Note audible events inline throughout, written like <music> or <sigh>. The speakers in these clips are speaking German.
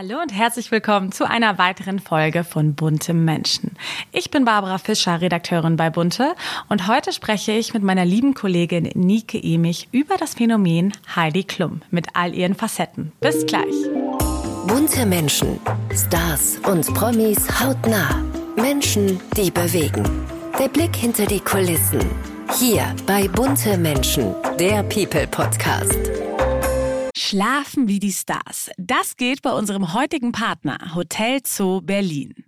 Hallo und herzlich willkommen zu einer weiteren Folge von Bunte Menschen. Ich bin Barbara Fischer, Redakteurin bei Bunte und heute spreche ich mit meiner lieben Kollegin Nike Emich über das Phänomen Heidi Klum mit all ihren Facetten. Bis gleich. Bunte Menschen, Stars und Promis hautnah. Menschen, die bewegen. Der Blick hinter die Kulissen. Hier bei Bunte Menschen, der People Podcast. Schlafen wie die Stars. Das geht bei unserem heutigen Partner Hotel Zoo Berlin.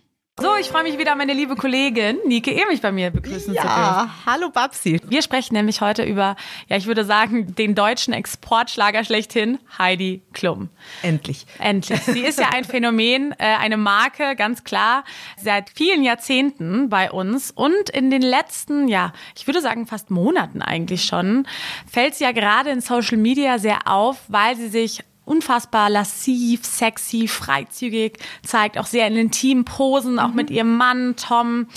So, ich freue mich wieder, meine liebe Kollegin Nike Emich bei mir begrüßen ja, zu dürfen. hallo Babsi. Wir sprechen nämlich heute über, ja, ich würde sagen, den deutschen Exportschlager schlechthin, Heidi Klum. Endlich. Endlich. Sie ist ja ein <laughs> Phänomen, äh, eine Marke, ganz klar, seit vielen Jahrzehnten bei uns und in den letzten, ja, ich würde sagen fast Monaten eigentlich schon, fällt sie ja gerade in Social Media sehr auf, weil sie sich unfassbar lassiv, sexy, freizügig, zeigt auch sehr in intimen Posen, auch mhm. mit ihrem Mann Tom,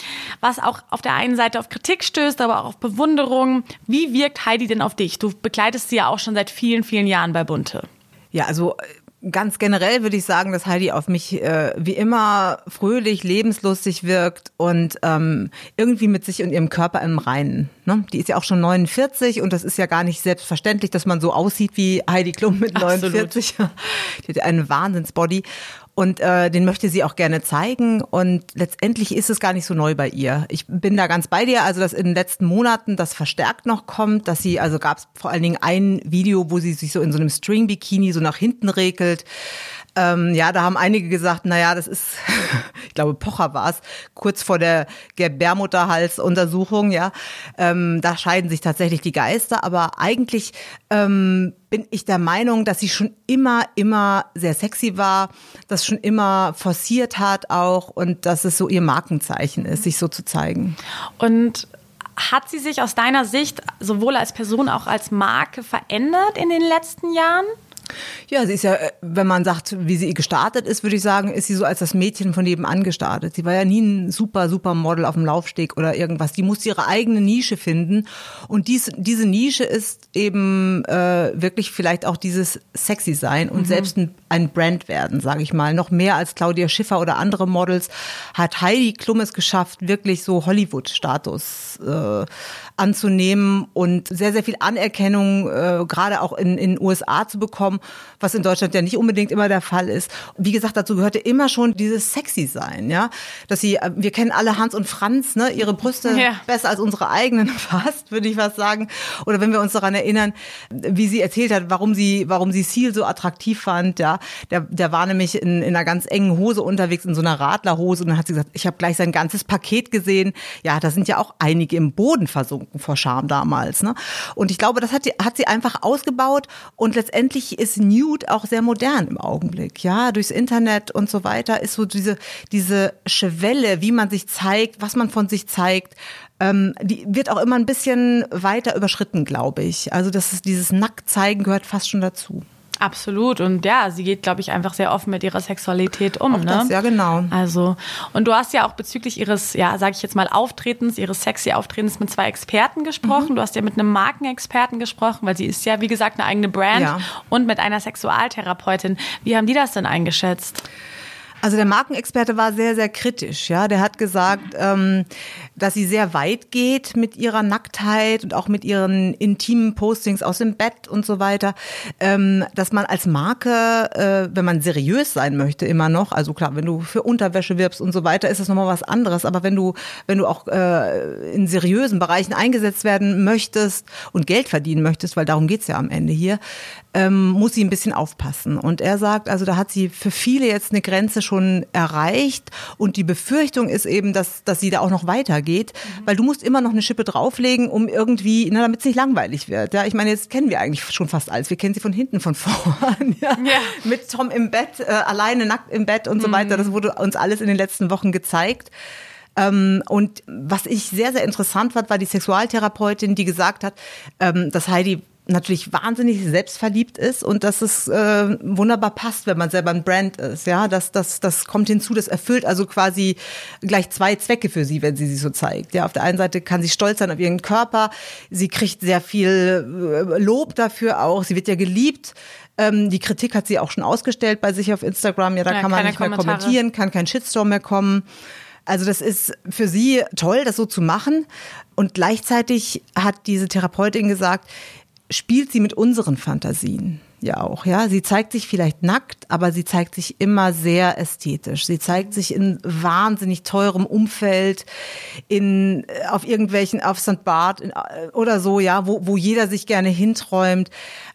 was auch auf der einen Seite auf Kritik stößt, aber auch auf Bewunderung. Wie wirkt Heidi denn auf dich? Du begleitest sie ja auch schon seit vielen, vielen Jahren bei Bunte. Ja, also ganz generell würde ich sagen, dass Heidi auf mich äh, wie immer fröhlich, lebenslustig wirkt und ähm, irgendwie mit sich und ihrem Körper im Reinen. Ne? Die ist ja auch schon 49 und das ist ja gar nicht selbstverständlich, dass man so aussieht wie Heidi Klum mit 49. Absolut. <laughs> Die hat einen Wahnsinnsbody. Und äh, den möchte sie auch gerne zeigen. Und letztendlich ist es gar nicht so neu bei ihr. Ich bin da ganz bei dir, also dass in den letzten Monaten das verstärkt noch kommt, dass sie, also gab es vor allen Dingen ein Video, wo sie sich so in so einem String-Bikini so nach hinten regelt. Ähm, ja, da haben einige gesagt, na ja, das ist, <laughs> ich glaube, Pocher war es, kurz vor der Gebärmutterhalsuntersuchung, ja. Ähm, da scheiden sich tatsächlich die Geister, aber eigentlich ähm, bin ich der Meinung, dass sie schon immer, immer sehr sexy war, das schon immer forciert hat auch und dass es so ihr Markenzeichen ist, sich so zu zeigen. Und hat sie sich aus deiner Sicht sowohl als Person auch als Marke verändert in den letzten Jahren? Ja, sie ist ja, äh, wenn man sagt, wie sie gestartet ist, würde ich sagen, ist sie so als das Mädchen von nebenan gestartet. Sie war ja nie ein super, super Model auf dem Laufsteg oder irgendwas. Die musste ihre eigene Nische finden. Und dies, diese Nische ist eben äh, wirklich vielleicht auch dieses sexy sein und mhm. selbst ein, ein Brand werden, sage ich mal. Noch mehr als Claudia Schiffer oder andere Models hat Heidi Klum es geschafft, wirklich so Hollywood-Status äh, anzunehmen und sehr, sehr viel Anerkennung äh, gerade auch in den USA zu bekommen, was in Deutschland ja nicht unbedingt immer der Fall ist. Wie gesagt, dazu gehörte immer schon dieses sexy sein, ja, dass sie, äh, wir kennen alle Hans und Franz, ne, ihre Brüste ja. besser als unsere eigenen <laughs> fast, würde ich was sagen. Oder wenn wir uns daran erinnern, wie sie erzählt hat, warum sie, warum sie Seal so attraktiv fand, ja, der, der war nämlich in, in einer ganz engen Hose unterwegs, in so einer Radlerhose und dann hat sie gesagt, ich habe gleich sein ganzes Paket gesehen. Ja, da sind ja auch einige im Boden versunken vor Scham damals. Ne? Und ich glaube, das hat, die, hat sie einfach ausgebaut und letztendlich ist Nude auch sehr modern im Augenblick. Ja, durchs Internet und so weiter ist so diese, diese Schwelle, wie man sich zeigt, was man von sich zeigt, ähm, die wird auch immer ein bisschen weiter überschritten, glaube ich. Also das ist dieses Nacktzeigen gehört fast schon dazu. Absolut. Und ja, sie geht, glaube ich, einfach sehr offen mit ihrer Sexualität um. Auch ne? Das, ja, genau. Also, und du hast ja auch bezüglich ihres, ja, sage ich jetzt mal, Auftretens, ihres sexy Auftretens mit zwei Experten gesprochen. Mhm. Du hast ja mit einem Markenexperten gesprochen, weil sie ist ja, wie gesagt, eine eigene Brand ja. und mit einer Sexualtherapeutin. Wie haben die das denn eingeschätzt? Also der Markenexperte war sehr, sehr kritisch. Ja, der hat gesagt, ähm, dass sie sehr weit geht mit ihrer Nacktheit und auch mit ihren intimen Postings aus dem Bett und so weiter. Ähm, dass man als Marke, äh, wenn man seriös sein möchte, immer noch, also klar, wenn du für Unterwäsche wirbst und so weiter, ist das nochmal was anderes. Aber wenn du, wenn du auch äh, in seriösen Bereichen eingesetzt werden möchtest und Geld verdienen möchtest, weil darum geht's ja am Ende hier, ähm, muss sie ein bisschen aufpassen. Und er sagt, also da hat sie für viele jetzt eine Grenze schon erreicht und die Befürchtung ist eben, dass, dass sie da auch noch weitergeht, mhm. weil du musst immer noch eine Schippe drauflegen, um irgendwie, na, damit es nicht langweilig wird. Ja, ich meine, jetzt kennen wir eigentlich schon fast alles. Wir kennen sie von hinten, von <laughs> vorn. Ja? ja. Mit Tom im Bett, äh, alleine nackt im Bett und so mhm. weiter. Das wurde uns alles in den letzten Wochen gezeigt. Ähm, und was ich sehr, sehr interessant fand, war die Sexualtherapeutin, die gesagt hat, ähm, dass Heidi natürlich wahnsinnig selbstverliebt ist und dass es äh, wunderbar passt, wenn man selber ein Brand ist. Ja, das, das, das kommt hinzu, das erfüllt also quasi gleich zwei Zwecke für sie, wenn sie sich so zeigt. Ja, auf der einen Seite kann sie stolz sein auf ihren Körper, sie kriegt sehr viel äh, Lob dafür auch, sie wird ja geliebt. Ähm, die Kritik hat sie auch schon ausgestellt bei sich auf Instagram. Ja, da ja, kann man nicht mehr Kommentare. kommentieren, kann kein Shitstorm mehr kommen. Also das ist für sie toll, das so zu machen. Und gleichzeitig hat diese Therapeutin gesagt, spielt sie mit unseren Fantasien ja auch, ja. Sie zeigt sich vielleicht nackt, aber sie zeigt sich immer sehr ästhetisch. Sie zeigt sich in wahnsinnig teurem Umfeld, in, äh, auf irgendwelchen, auf St. Bart in, äh, oder so, ja, wo, wo jeder sich gerne hinträumt.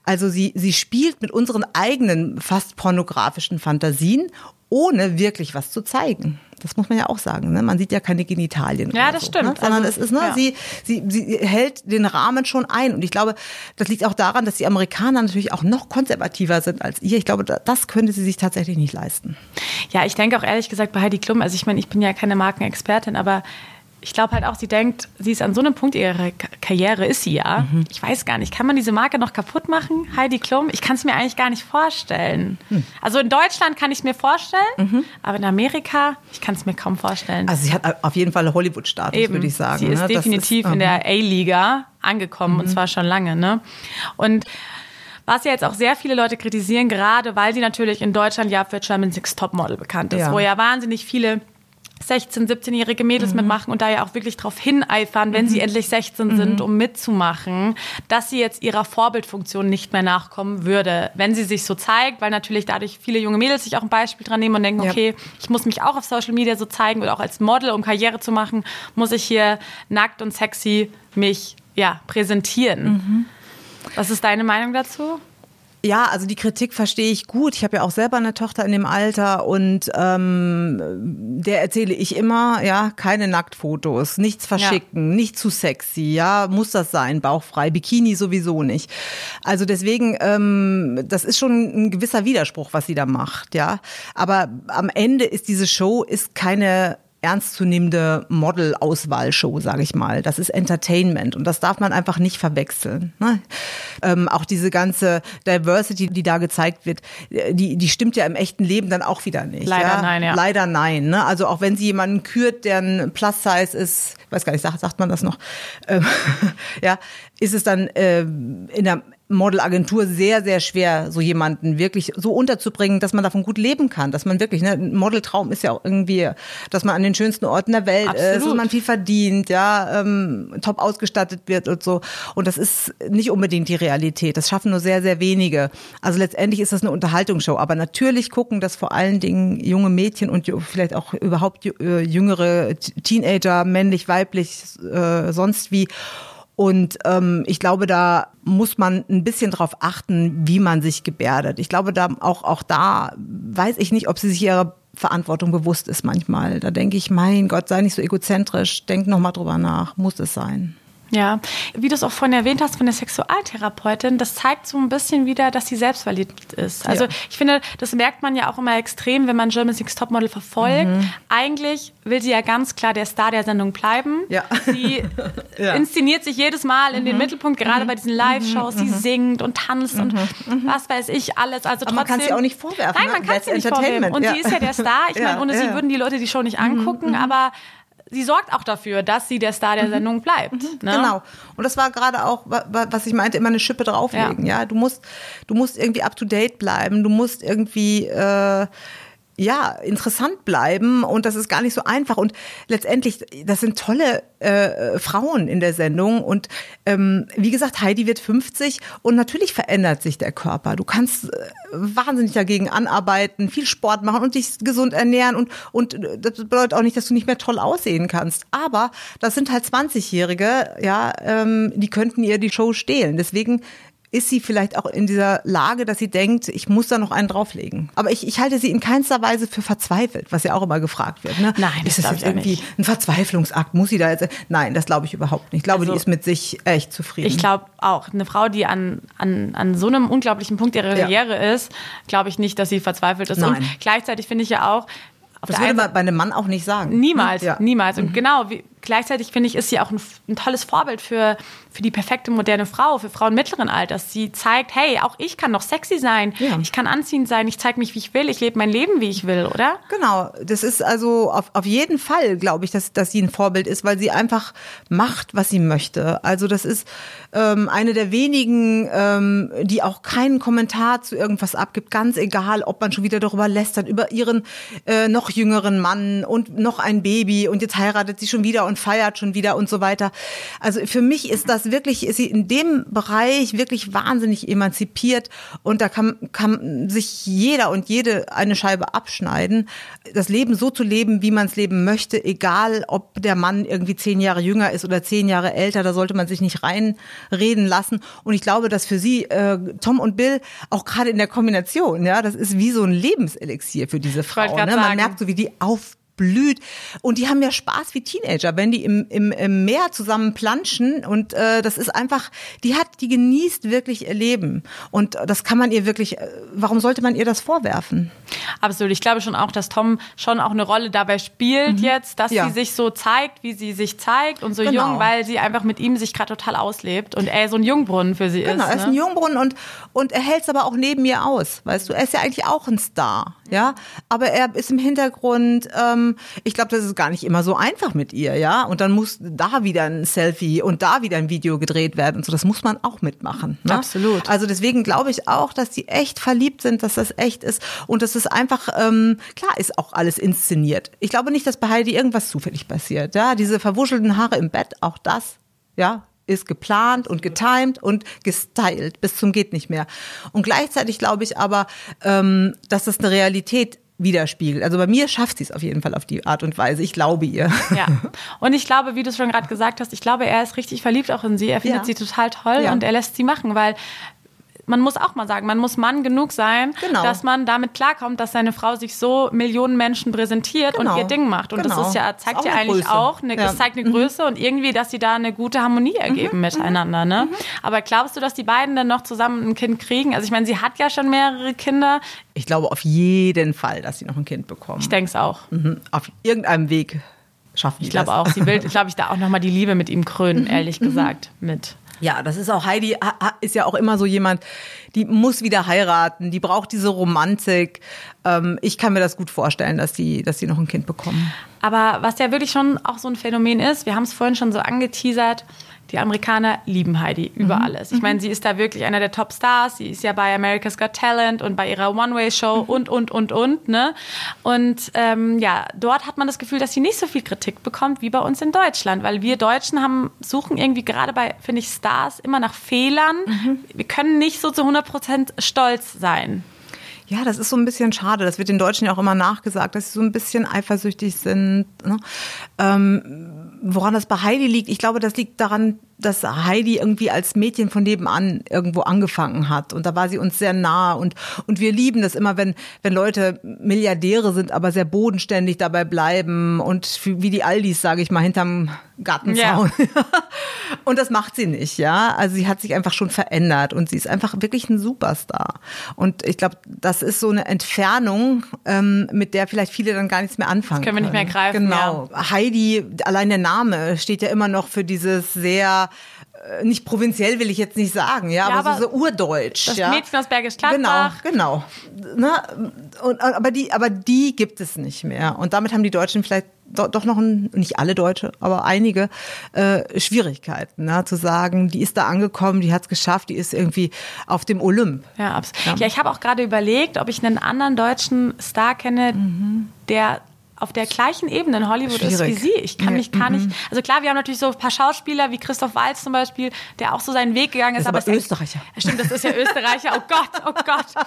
Also sie, sie spielt mit unseren eigenen fast pornografischen Fantasien ohne wirklich was zu zeigen. Das muss man ja auch sagen. Ne? Man sieht ja keine Genitalien. Ja, das so, stimmt. Ne? Sondern also, es ist, ne, ja. sie, sie, sie hält den Rahmen schon ein. Und ich glaube, das liegt auch daran, dass die Amerikaner natürlich auch noch konservativer sind als ihr. Ich glaube, das könnte sie sich tatsächlich nicht leisten. Ja, ich denke auch ehrlich gesagt bei Heidi Klum, also ich meine, ich bin ja keine Markenexpertin, aber ich glaube halt auch, sie denkt, sie ist an so einem Punkt ihrer Karriere, ist sie ja. Mhm. Ich weiß gar nicht, kann man diese Marke noch kaputt machen? Heidi Klum? Ich kann es mir eigentlich gar nicht vorstellen. Mhm. Also in Deutschland kann ich es mir vorstellen, mhm. aber in Amerika, ich kann es mir kaum vorstellen. Also sie hat auf jeden Fall Hollywood-Status, würde ich sagen. Sie ist ne? definitiv ist, in der A-Liga angekommen und mhm. zwar schon lange. Ne? Und was ja jetzt auch sehr viele Leute kritisieren, gerade weil sie natürlich in Deutschland ja für German Six Topmodel bekannt ist, ja. wo ja wahnsinnig viele 16-, 17-jährige Mädels mhm. mitmachen und da ja auch wirklich darauf hineifern, wenn mhm. sie endlich 16 mhm. sind, um mitzumachen, dass sie jetzt ihrer Vorbildfunktion nicht mehr nachkommen würde, wenn sie sich so zeigt, weil natürlich dadurch viele junge Mädels sich auch ein Beispiel dran nehmen und denken, ja. okay, ich muss mich auch auf Social Media so zeigen oder auch als Model, um Karriere zu machen, muss ich hier nackt und sexy mich ja präsentieren. Mhm. Was ist deine Meinung dazu? Ja, also die Kritik verstehe ich gut. Ich habe ja auch selber eine Tochter in dem Alter und ähm, der erzähle ich immer, ja, keine Nacktfotos, nichts verschicken, ja. nicht zu sexy, ja, muss das sein, bauchfrei, Bikini sowieso nicht. Also deswegen, ähm, das ist schon ein gewisser Widerspruch, was sie da macht, ja. Aber am Ende ist diese Show ist keine ernstzunehmende Model-Auswahlshow, sage ich mal. Das ist Entertainment und das darf man einfach nicht verwechseln. Ne? Ähm, auch diese ganze Diversity, die da gezeigt wird, die, die stimmt ja im echten Leben dann auch wieder nicht. Leider ja? nein, ja. Leider nein. Ne? Also auch wenn sie jemanden kürt, der ein Plus-Size ist, weiß gar nicht, sagt, sagt man das noch, ähm, <laughs> ja, ist es dann äh, in der Modelagentur sehr, sehr schwer, so jemanden wirklich so unterzubringen, dass man davon gut leben kann. Dass man wirklich, ne, ein Modeltraum ist ja auch irgendwie, dass man an den schönsten Orten der Welt Absolut. ist und man viel verdient, ja, ähm, top ausgestattet wird und so. Und das ist nicht unbedingt die Realität. Das schaffen nur sehr, sehr wenige. Also letztendlich ist das eine Unterhaltungsshow. Aber natürlich gucken das vor allen Dingen junge Mädchen und vielleicht auch überhaupt äh, jüngere Teenager, männlich, weiblich, äh, sonst wie. Und ähm, ich glaube, da muss man ein bisschen drauf achten, wie man sich gebärdet. Ich glaube, da auch, auch da weiß ich nicht, ob sie sich ihrer Verantwortung bewusst ist manchmal. Da denke ich, mein Gott, sei nicht so egozentrisch, denk noch mal drüber nach, muss es sein. Ja, wie du es auch vorhin erwähnt hast von der Sexualtherapeutin, das zeigt so ein bisschen wieder, dass sie selbstverliebt ist. Also ja. ich finde, das merkt man ja auch immer extrem, wenn man German Six Topmodel verfolgt. Mhm. Eigentlich will sie ja ganz klar der Star der Sendung bleiben. Ja. Sie <laughs> ja. inszeniert sich jedes Mal in mhm. den Mittelpunkt, gerade mhm. bei diesen Live-Shows. Sie mhm. singt und tanzt und mhm. Mhm. was weiß ich alles. Also Aber trotzdem, man kann sie auch nicht vorwerfen. Nein, man ne? kann sie nicht vorwerfen. Und sie ist ja der Star. Ich <laughs> meine, ohne sie würden die Leute die Show nicht angucken. Aber sie sorgt auch dafür, dass sie der Star der mhm. Sendung bleibt. Mhm. Ne? Genau. Und das war gerade auch, was ich meinte, immer eine Schippe drauflegen. Ja, ja? du musst, du musst irgendwie up to date bleiben. Du musst irgendwie äh, ja, interessant bleiben und das ist gar nicht so einfach. Und letztendlich, das sind tolle äh, Frauen in der Sendung. Und ähm, wie gesagt, Heidi wird 50 und natürlich verändert sich der Körper. Du kannst äh, wahnsinnig dagegen anarbeiten, viel Sport machen und dich gesund ernähren und, und das bedeutet auch nicht, dass du nicht mehr toll aussehen kannst. Aber das sind halt 20-Jährige, ja, ähm, die könnten ihr die Show stehlen. Deswegen ist sie vielleicht auch in dieser Lage, dass sie denkt, ich muss da noch einen drauflegen. Aber ich, ich halte sie in keinster Weise für verzweifelt, was ja auch immer gefragt wird. Ne? Nein, das ist das jetzt irgendwie nicht. ein Verzweiflungsakt? Muss sie da jetzt? Nein, das glaube ich überhaupt nicht. Ich glaube, also, die ist mit sich echt zufrieden. Ich glaube auch, eine Frau, die an, an, an so einem unglaublichen Punkt ihrer Karriere ja. ist, glaube ich nicht, dass sie verzweifelt ist. Nein. Und gleichzeitig finde ich ja auch, das würde man bei einem Mann auch nicht sagen. Niemals, ja. niemals. Und mhm. genau, wie, gleichzeitig finde ich, ist sie auch ein, ein, tolles Vorbild für, für die perfekte moderne Frau, für Frauen mittleren Alters. Sie zeigt, hey, auch ich kann noch sexy sein, ja. ich kann anziehend sein, ich zeige mich, wie ich will, ich lebe mein Leben, wie ich will, oder? Genau, das ist also auf, auf jeden Fall, glaube ich, dass, dass sie ein Vorbild ist, weil sie einfach macht, was sie möchte. Also das ist ähm, eine der wenigen, ähm, die auch keinen Kommentar zu irgendwas abgibt, ganz egal, ob man schon wieder darüber lästert, über ihren äh, noch jüngeren Mann und noch ein Baby und jetzt heiratet sie schon wieder und feiert schon wieder und so weiter. Also für mich ist das wirklich, ist sie in dem Bereich wirklich wahnsinnig emanzipiert und da kann, kann sich jeder und jede eine Scheibe abschneiden. Das Leben so zu leben, wie man es leben möchte, egal ob der Mann irgendwie zehn Jahre jünger ist oder zehn Jahre älter, da sollte man sich nicht reinreden lassen. Und ich glaube, dass für sie, äh, Tom und Bill, auch gerade in der Kombination, ja, das ist wie so ein Lebenselixier für diese Frau. Ne? Man merkt so, wie die auf blüht. Und die haben ja Spaß wie Teenager, wenn die im, im, im Meer zusammen planschen. Und äh, das ist einfach, die hat, die genießt wirklich ihr Leben. Und das kann man ihr wirklich, äh, warum sollte man ihr das vorwerfen? Absolut. Ich glaube schon auch, dass Tom schon auch eine Rolle dabei spielt mhm. jetzt, dass ja. sie sich so zeigt, wie sie sich zeigt und so genau. jung, weil sie einfach mit ihm sich gerade total auslebt und er so ein Jungbrunnen für sie genau, ist. Genau, er ist ne? ein Jungbrunnen und, und er hält es aber auch neben ihr aus. Weißt du, er ist ja eigentlich auch ein Star, ja. Aber er ist im Hintergrund, ähm, ich glaube, das ist gar nicht immer so einfach mit ihr, ja. Und dann muss da wieder ein Selfie und da wieder ein Video gedreht werden und so. Das muss man auch mitmachen. Ne? Absolut. Also deswegen glaube ich auch, dass die echt verliebt sind, dass das echt ist und dass es einfach ähm, klar ist auch alles inszeniert. Ich glaube nicht, dass bei Heidi irgendwas zufällig passiert. Ja, diese verwuschelten Haare im Bett, auch das, ja, ist geplant und getimed und gestylt bis zum geht nicht mehr. Und gleichzeitig glaube ich aber, ähm, dass das eine Realität widerspiegelt. Also bei mir schafft sie es auf jeden Fall auf die Art und Weise. Ich glaube ihr. Ja. Und ich glaube, wie du es schon gerade gesagt hast, ich glaube, er ist richtig verliebt auch in sie. Er findet ja. sie total toll ja. und er lässt sie machen, weil man muss auch mal sagen, man muss Mann genug sein, genau. dass man damit klarkommt, dass seine Frau sich so Millionen Menschen präsentiert genau. und ihr Ding macht. Und genau. das ist ja, zeigt ist ja eigentlich Größe. auch, eine, ja. das zeigt eine mhm. Größe und irgendwie, dass sie da eine gute Harmonie ergeben mhm. miteinander. Ne? Mhm. Aber glaubst du, dass die beiden dann noch zusammen ein Kind kriegen? Also ich meine, sie hat ja schon mehrere Kinder. Ich glaube auf jeden Fall, dass sie noch ein Kind bekommen. Ich denke es auch. Mhm. Auf irgendeinem Weg schaffen Ich glaube auch. Sie will, <laughs> glaube ich, da auch nochmal die Liebe mit ihm krönen, mhm. ehrlich gesagt, mit. Ja, das ist auch Heidi ist ja auch immer so jemand, die muss wieder heiraten, die braucht diese Romantik. Ähm, ich kann mir das gut vorstellen, dass die, dass die noch ein Kind bekommen. Aber was ja wirklich schon auch so ein Phänomen ist, wir haben es vorhin schon so angeteasert, die Amerikaner lieben Heidi über mhm. alles. Ich mhm. meine, sie ist da wirklich einer der Top-Stars. Sie ist ja bei America's Got Talent und bei ihrer One-Way-Show mhm. und, und, und, und. Ne? Und ähm, ja, dort hat man das Gefühl, dass sie nicht so viel Kritik bekommt wie bei uns in Deutschland. Weil wir Deutschen haben, suchen irgendwie gerade bei, finde ich, Stars immer nach Fehlern. Mhm. Wir können nicht so zu 100 Prozent stolz sein. Ja, das ist so ein bisschen schade. Das wird den Deutschen ja auch immer nachgesagt, dass sie so ein bisschen eifersüchtig sind. Ne? Ähm, woran das bei Heidi liegt, ich glaube, das liegt daran, dass Heidi irgendwie als Mädchen von nebenan irgendwo angefangen hat und da war sie uns sehr nah und und wir lieben das immer, wenn wenn Leute Milliardäre sind, aber sehr bodenständig dabei bleiben und wie die Aldis, sage ich mal, hinterm Gartenzaun. Ja. <laughs> und das macht sie nicht, ja. Also sie hat sich einfach schon verändert und sie ist einfach wirklich ein Superstar. Und ich glaube, das ist so eine Entfernung, ähm, mit der vielleicht viele dann gar nichts mehr anfangen. Das können wir nicht mehr greifen. Genau. Ja. Heidi, allein der Name steht ja immer noch für dieses sehr nicht provinziell will ich jetzt nicht sagen, ja, Ja, aber, aber so, so urdeutsch. das ja. Mädchen aus Bergisch Gladbach. Genau, genau. Ne? Und, aber, die, aber die gibt es nicht mehr. Und damit haben die Deutschen vielleicht do, doch noch, ein, nicht alle Deutsche, aber einige äh, Schwierigkeiten, ne? zu sagen, die ist da angekommen, die hat es geschafft, die ist irgendwie auf dem Olymp. Ja, absolut. Ja, ich habe auch gerade überlegt, ob ich einen anderen deutschen Star kenne, der auf der gleichen Ebene in Hollywood ist wie Schwierig. sie. Ich kann Ja, mich gar nicht. Also klar, wir haben natürlich so ein paar Schauspieler wie Christoph Waltz zum Beispiel, der auch so seinen Weg gegangen ist. Das ist aber ist- Österreicher. Ja, Stimmt, das ist ja Österreicher. Oh Gott, oh Gott.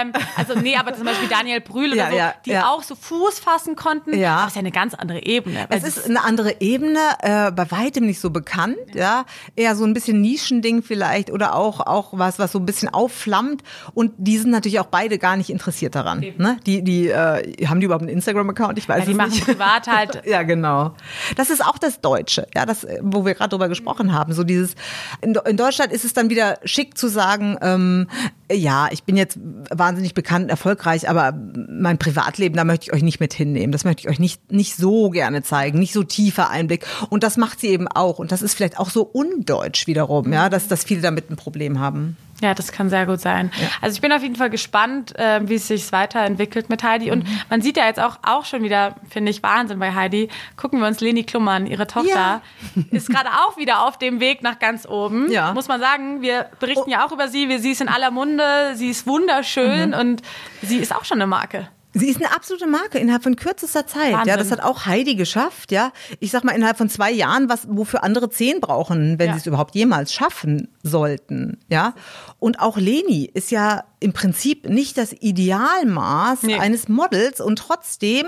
Ähm, also nee, aber zum Beispiel Daniel Brühl Ja, oder so, ja, die ja. auch so Fuß fassen konnten. Ja. Aber es ist ja eine ganz andere Ebene. Es ist eine andere Ebene, äh, bei weitem nicht so bekannt, ja. Eher so ein bisschen Nischending vielleicht oder auch, auch was, was so ein bisschen aufflammt. Und die sind natürlich auch beide gar nicht interessiert daran. Ne? Die, die, äh, haben die überhaupt einen Instagram-Account? Ich weiß ja, die machen nicht. privat halt <laughs> Ja, genau. Das ist auch das Deutsche, ja, das, wo wir gerade drüber gesprochen haben. So dieses in, in Deutschland ist es dann wieder schick zu sagen, ähm, ja, ich bin jetzt wahnsinnig bekannt, erfolgreich, aber mein Privatleben, da möchte ich euch nicht mit hinnehmen. Das möchte ich euch nicht nicht so gerne zeigen, nicht so tiefer Einblick. Und das macht sie eben auch. Und das ist vielleicht auch so undeutsch wiederum, ja, dass, dass viele damit ein Problem haben. Ja, das kann sehr gut sein. Also ich bin auf jeden Fall gespannt, äh, wie es sich weiterentwickelt mit Heidi. Und Mhm. man sieht ja jetzt auch, auch schon wieder, finde ich, Wahnsinn bei Heidi. Gucken wir uns Leni Klum an, ihre Tochter, Ja. <laughs> ist gerade auch wieder auf dem Weg nach ganz oben. Ja. Muss man sagen, wir berichten ja auch über sie. Wir, sie ist in aller Munde, sie ist wunderschön Mhm. und sie ist auch schon eine Marke. Sie ist eine absolute Marke innerhalb von kürzester Zeit. Wahnsinn. Ja, das hat auch Heidi geschafft. Ja, ich sag mal innerhalb von zwei Jahren, was wofür andere zehn brauchen, wenn Ja. sie es überhaupt jemals schaffen sollten. Ja, und auch Leni ist ja im Prinzip nicht das Idealmaß Nee. eines Models und trotzdem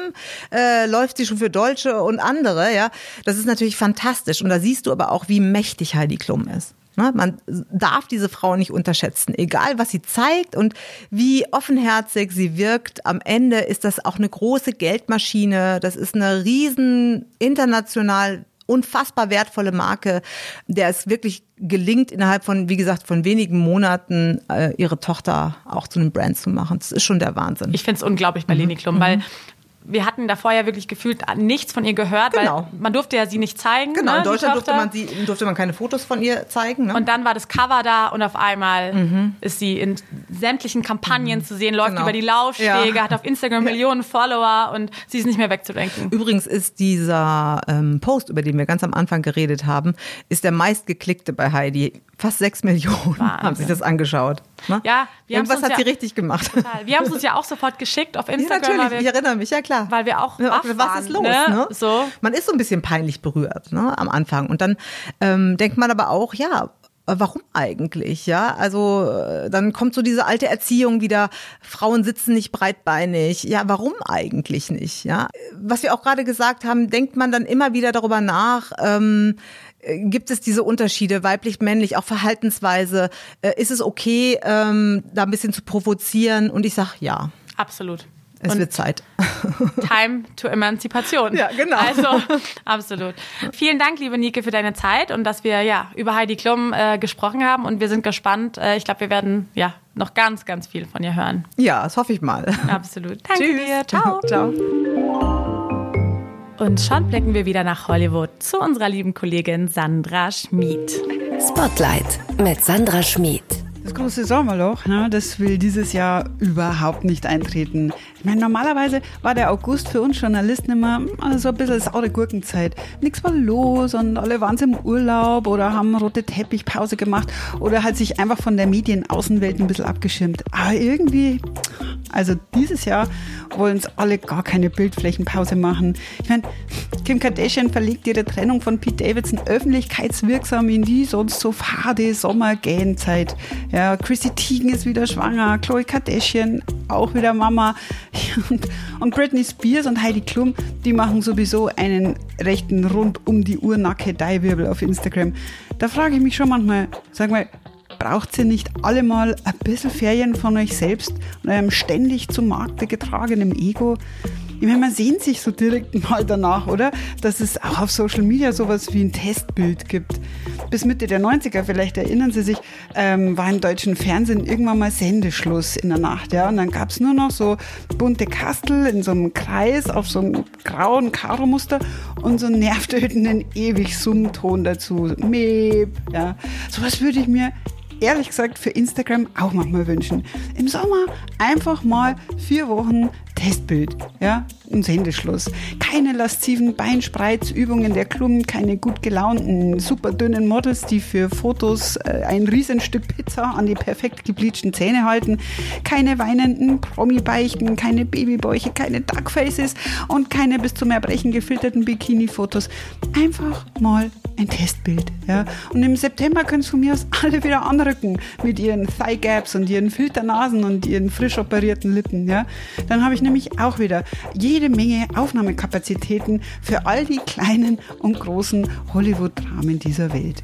äh, läuft sie schon für Deutsche und andere. Ja, das ist natürlich fantastisch. Und da siehst du aber auch, wie mächtig Heidi Klum ist. Ne, Man darf diese Frau nicht unterschätzen, egal was sie zeigt und wie offenherzig sie wirkt. Am Ende ist das auch eine große Geldmaschine. Das ist eine riesen international unfassbar wertvolle Marke, der es wirklich gelingt, innerhalb von, wie gesagt, von wenigen Monaten äh, ihre Tochter auch zu einem Brand zu machen. Das ist schon der Wahnsinn. Ich finde es unglaublich Mhm. bei Leni Klum, weil wir hatten davor ja wirklich gefühlt nichts von ihr gehört, Genau. weil man durfte ja sie nicht zeigen. genau, ne, in Deutschland durfte man, sie, durfte man keine Fotos von ihr zeigen. Ne? Und dann war das Cover da und auf einmal ist sie in sämtlichen Kampagnen zu sehen, läuft Genau. über die Laufstege, Ja. hat auf Instagram Millionen Follower und sie ist nicht mehr wegzudenken. Übrigens ist dieser ähm, Post, über den wir ganz am Anfang geredet haben, ist der meistgeklickte bei Heidi. Fast sechs Millionen <laughs> haben sich das angeschaut. Ne? Ja, wir Irgendwas hat ja- sie richtig gemacht. <laughs> Total. Wir haben es uns ja auch sofort geschickt auf Ja, Instagram, natürlich, weil ich wir, erinnere mich, ja klar. weil wir auch Ja, was waren, ist los? ne? Ne? So. Man ist so ein bisschen peinlich berührt ne, am Anfang. Und dann ähm, denkt man aber auch, ja, warum eigentlich? Ja, also äh, dann kommt so diese alte Erziehung wieder, Frauen sitzen nicht breitbeinig. Ja, warum eigentlich nicht? Ja, was wir auch gerade gesagt haben, denkt man dann immer wieder darüber nach, ähm, äh, Gibt es diese Unterschiede, weiblich, männlich, auch Verhaltensweise? Äh, Ist es okay, ähm, da ein bisschen zu provozieren? Und ich sag ja, Absolut. es und wird Zeit. <laughs> Time to Emanzipation. Ja, genau. Also, absolut. Vielen Dank, liebe Nike, für deine Zeit und dass wir ja über Heidi Klum äh, gesprochen haben und wir sind gespannt. Äh, ich glaube, wir werden ja noch ganz, ganz viel von ihr hören. Ja, das hoffe ich mal. Absolut. Danke dir. Ciao. <laughs> Ciao. Und schon blicken wir wieder nach Hollywood zu unserer lieben Kollegin Sandra Schmid. Spotlight mit Sandra Schmid. Das große Sommerloch, ne, das will dieses Jahr überhaupt nicht eintreten. Ich meine, normalerweise war der August für uns Journalisten immer also so ein bisschen saure Gurkenzeit. Nichts war los und alle waren im Urlaub oder haben rote Teppichpause gemacht oder halt sich einfach von der Medienaußenwelt ein bisschen abgeschirmt. Aber irgendwie, also dieses Jahr wollen uns alle gar keine Bildflächenpause machen. Ich meine, Kim Kardashian verlegt ihre Trennung von Pete Davidson öffentlichkeitswirksam in die sonst so fade Sommergähnzeit. Ja, Chrissy Teigen ist wieder schwanger, Khloe Kardashian auch wieder Mama und, und Britney Spears und Heidi Klum, die machen sowieso einen rechten rund um die Uhr Nackedei-Wirbel auf Instagram. Da frage ich mich schon manchmal, sag mal, braucht ihr nicht alle mal ein bisschen Ferien von euch selbst und eurem ständig zum Markte getragenen Ego? Ich meine, man sehnt sich so direkt <laughs> mal danach, oder? Dass es auch auf Social Media sowas wie ein Testbild gibt. Bis Mitte der 90er, vielleicht erinnern Sie sich, ähm, war im deutschen Fernsehen irgendwann mal Sendeschluss in der Nacht. Ja? Und dann gab es nur noch so bunte Kastel in so einem Kreis auf so einem grauen Karo-Muster und so einen nervtötenden ewig Summton dazu. Meep, ja. Sowas würde ich mir ehrlich gesagt für Instagram auch manchmal wünschen. Im Sommer einfach mal vier Wochen Testbild, ja, und Sendeschluss. Keine lasziven Beinspreizübungen der Klumpen, keine gut gelaunten, super dünnen Models, die für Fotos äh, ein Riesenstück Pizza an die perfekt gebleachten Zähne halten, keine weinenden Promi-Beichten, keine Babybäuche, keine Duckfaces und keine bis zum Erbrechen gefilterten Bikini-Fotos. Einfach mal ein Testbild. Ja? Und im September können es von mir aus alle wieder anrücken mit ihren Thigh Gaps und ihren Filternasen und ihren frisch operierten Lippen. Ja? Dann habe ich nämlich auch wieder jede Menge Aufnahmekapazitäten für all die kleinen und großen Hollywood-Dramen dieser Welt.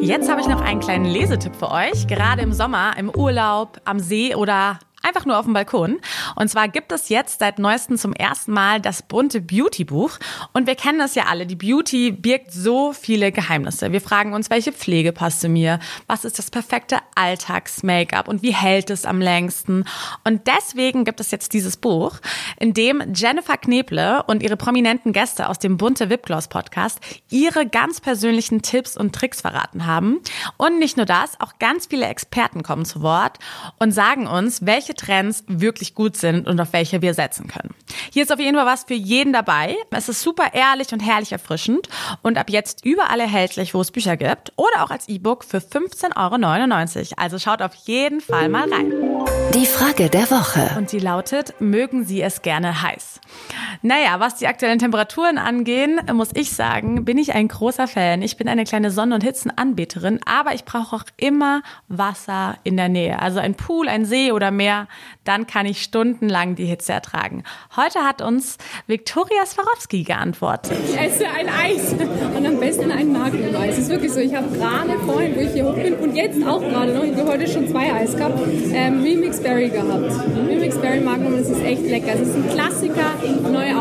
Jetzt habe ich noch einen kleinen Lesetipp für euch. Gerade im Sommer, im Urlaub, am See oder einfach nur auf dem Balkon. Und zwar gibt es jetzt seit neuestem zum ersten Mal das bunte Beauty-Buch. Und wir kennen das ja alle. Die Beauty birgt so viele Geheimnisse. Wir fragen uns, welche Pflege passt zu mir? Was ist das perfekte Alltags-Make-up? Und wie hält es am längsten? Und deswegen gibt es jetzt dieses Buch, in dem Jennifer Kneble und ihre prominenten Gäste aus dem bunte Wipgloss Podcast ihre ganz persönlichen Tipps und Tricks verraten haben. Und nicht nur das, auch ganz viele Experten kommen zu Wort und sagen uns, welche Trends wirklich gut sind und auf welche wir setzen können. Hier ist auf jeden Fall was für jeden dabei. Es ist super ehrlich und herrlich erfrischend und ab jetzt überall erhältlich, wo es Bücher gibt oder auch als E-Book für 15,99 Euro. Also schaut auf jeden Fall mal rein. Die Frage der Woche. Und die lautet, mögen Sie es gerne heiß? Naja, was die aktuellen Temperaturen angehen, muss ich sagen, bin ich ein großer Fan. Ich bin eine kleine Sonne- und Hitzenanbeterin, aber ich brauche auch immer Wasser in der Nähe. Also ein Pool, ein See oder Meer, dann kann ich stundenlang die Hitze ertragen. Heute hat uns Viktoria Swarovski geantwortet. Ich esse ein Eis und am besten ein Magnum-Eis. Es ist wirklich so, ich habe gerade vorhin, wo ich hier hoch bin und jetzt auch gerade noch, ich habe heute schon zwei Eis gehabt, ähm, Remix Berry gehabt. Remix Berry Magnum, das ist echt lecker. Es ist ein Klassiker, neu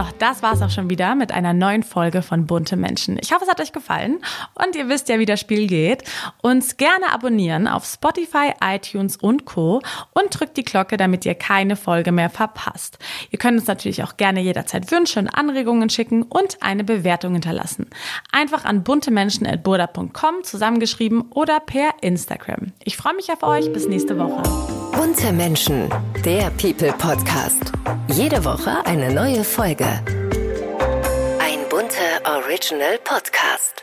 So, das war's auch schon wieder mit einer neuen Folge von Bunte Menschen. Ich hoffe, es hat euch gefallen und ihr wisst ja, wie das Spiel geht. Uns gerne abonnieren auf Spotify, iTunes und Co. und drückt die Glocke, damit ihr keine Folge mehr verpasst. Ihr könnt uns natürlich auch gerne jederzeit Wünsche und Anregungen schicken und eine Bewertung hinterlassen. Einfach an buntemenschen.burda.com zusammengeschrieben oder per Instagram. Ich freue mich auf euch. Bis nächste Woche. Bunte Menschen, der People Podcast. Jede Woche eine neue Folge. Ein bunter Original Podcast.